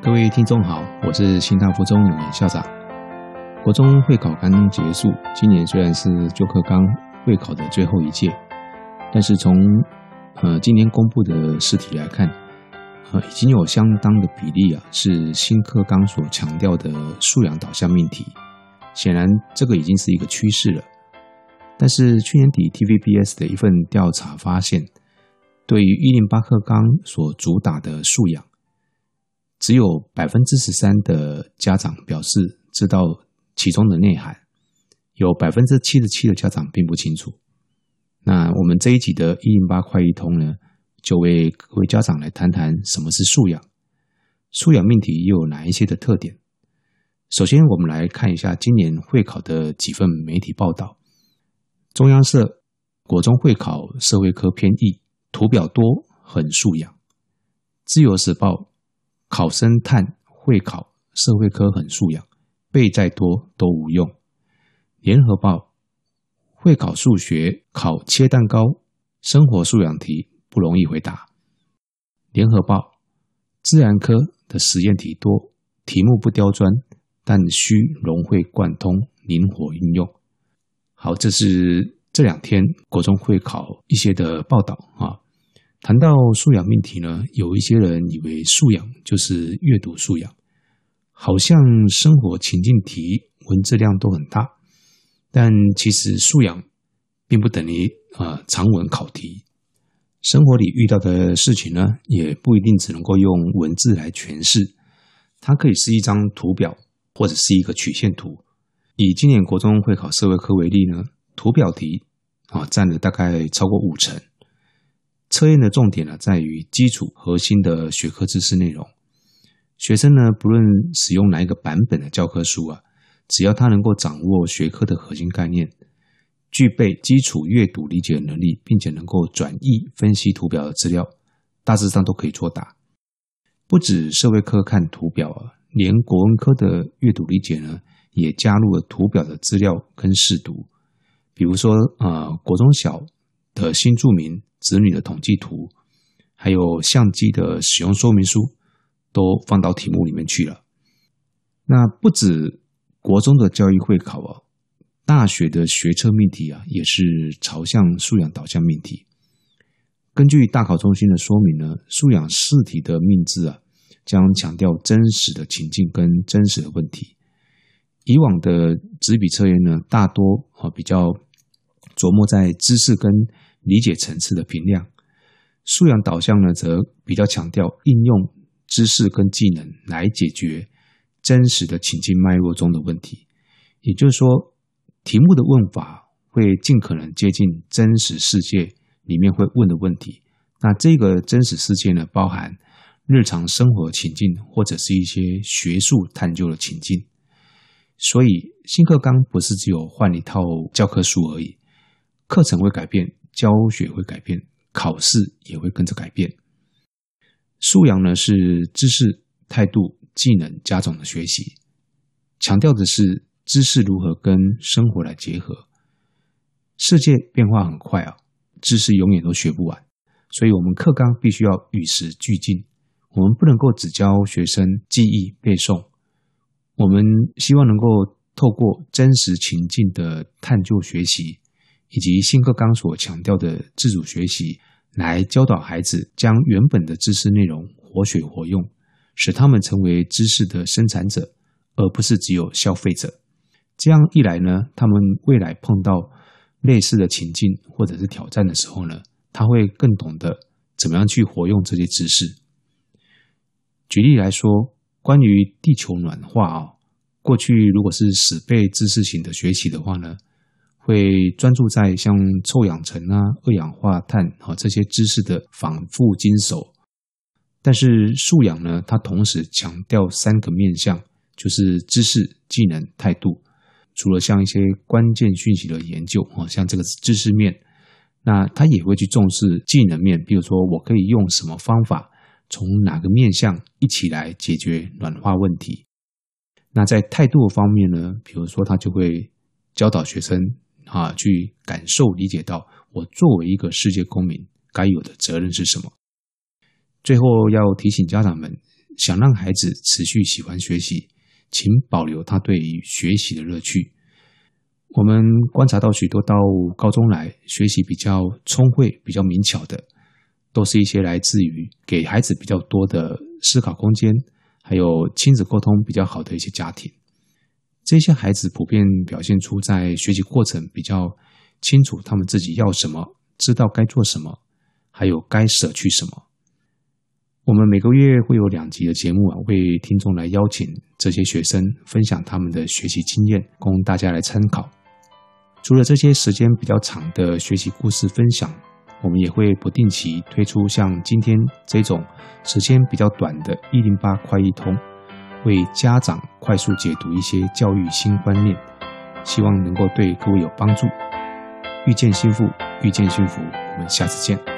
各位听众好，我是新大附中永年校长。国中会考刚刚结束，今年虽然是旧课纲会考的最后一届，但是从呃今年公布的试题来看，呃已经有相当的比例啊是新课纲所强调的素养导向命题。显然，这个已经是一个趋势了。但是去年底 TVBS 的一份调查发现，对于一零八课纲所主打的素养，只有百分之十三的家长表示知道其中的内涵，有百分之七十七的家长并不清楚。那我们这一集的“一零八快一通”呢，就为各位家长来谈谈什么是素养，素养命题又有哪一些的特点。首先，我们来看一下今年会考的几份媒体报道。中央社国中会考社会科偏义，图表多很素养。自由时报考生探会考社会科很素养，背再多都无用。联合报会考数学考切蛋糕，生活素养题不容易回答。联合报自然科的实验题多，题目不刁钻，但需融会贯通，灵活运用。好，这是这两天国中会考一些的报道啊。谈到素养命题呢，有一些人以为素养就是阅读素养，好像生活情境题文字量都很大，但其实素养并不等于啊长文考题。生活里遇到的事情呢，也不一定只能够用文字来诠释，它可以是一张图表，或者是一个曲线图。以今年国中会考社会科为例呢，图表题啊占了大概超过五成。测验的重点呢在于基础核心的学科知识内容。学生呢不论使用哪一个版本的教科书啊，只要他能够掌握学科的核心概念，具备基础阅读理解能力，并且能够转译分析图表的资料，大致上都可以作答。不止社会科看图表啊，连国文科的阅读理解呢。也加入了图表的资料跟试读，比如说，呃，国中小的新著名子女的统计图，还有相机的使用说明书，都放到题目里面去了。那不止国中的教育会考啊，大学的学测命题啊，也是朝向素养导向命题。根据大考中心的说明呢，素养试题的命制啊，将强调真实的情境跟真实的问题。以往的纸笔测验呢，大多啊比较琢磨在知识跟理解层次的评量；素养导向呢，则比较强调应用知识跟技能来解决真实的情境脉络中的问题。也就是说，题目的问法会尽可能接近真实世界里面会问的问题。那这个真实世界呢，包含日常生活情境或者是一些学术探究的情境。所以新课纲不是只有换一套教科书而已，课程会改变，教学会改变，考试也会跟着改变。素养呢是知识、态度、技能加总的学习，强调的是知识如何跟生活来结合。世界变化很快啊，知识永远都学不完，所以我们课纲必须要与时俱进。我们不能够只教学生记忆背诵。我们希望能够透过真实情境的探究学习，以及新课纲所强调的自主学习，来教导孩子将原本的知识内容活学活用，使他们成为知识的生产者，而不是只有消费者。这样一来呢，他们未来碰到类似的情境或者是挑战的时候呢，他会更懂得怎么样去活用这些知识。举例来说。关于地球暖化啊，过去如果是死背知识型的学习的话呢，会专注在像臭氧层啊、二氧化碳啊这些知识的反复经手。但是素养呢，它同时强调三个面向，就是知识、技能、态度。除了像一些关键讯息的研究啊，像这个知识面，那他也会去重视技能面，比如说我可以用什么方法。从哪个面向一起来解决暖化问题？那在态度方面呢？比如说，他就会教导学生啊，去感受、理解到我作为一个世界公民该有的责任是什么。最后要提醒家长们，想让孩子持续喜欢学习，请保留他对于学习的乐趣。我们观察到许多到高中来学习比较聪慧、比较明巧的，都是一些来自于给孩子比较多的思考空间，还有亲子沟通比较好的一些家庭。这些孩子普遍表现出在学习过程比较清楚，他们自己要什么，知道该做什么，还有该舍去什么。我们每个月会有两集的节目啊，为听众来邀请这些学生分享他们的学习经验，供大家来参考。除了这些时间比较长的学习故事分享，我们也会不定期推出像今天这种时间比较短的“一零八快一通”。为家长快速解读一些教育新观念，希望能够对各位有帮助。遇见幸福，遇见幸福，我们下次见。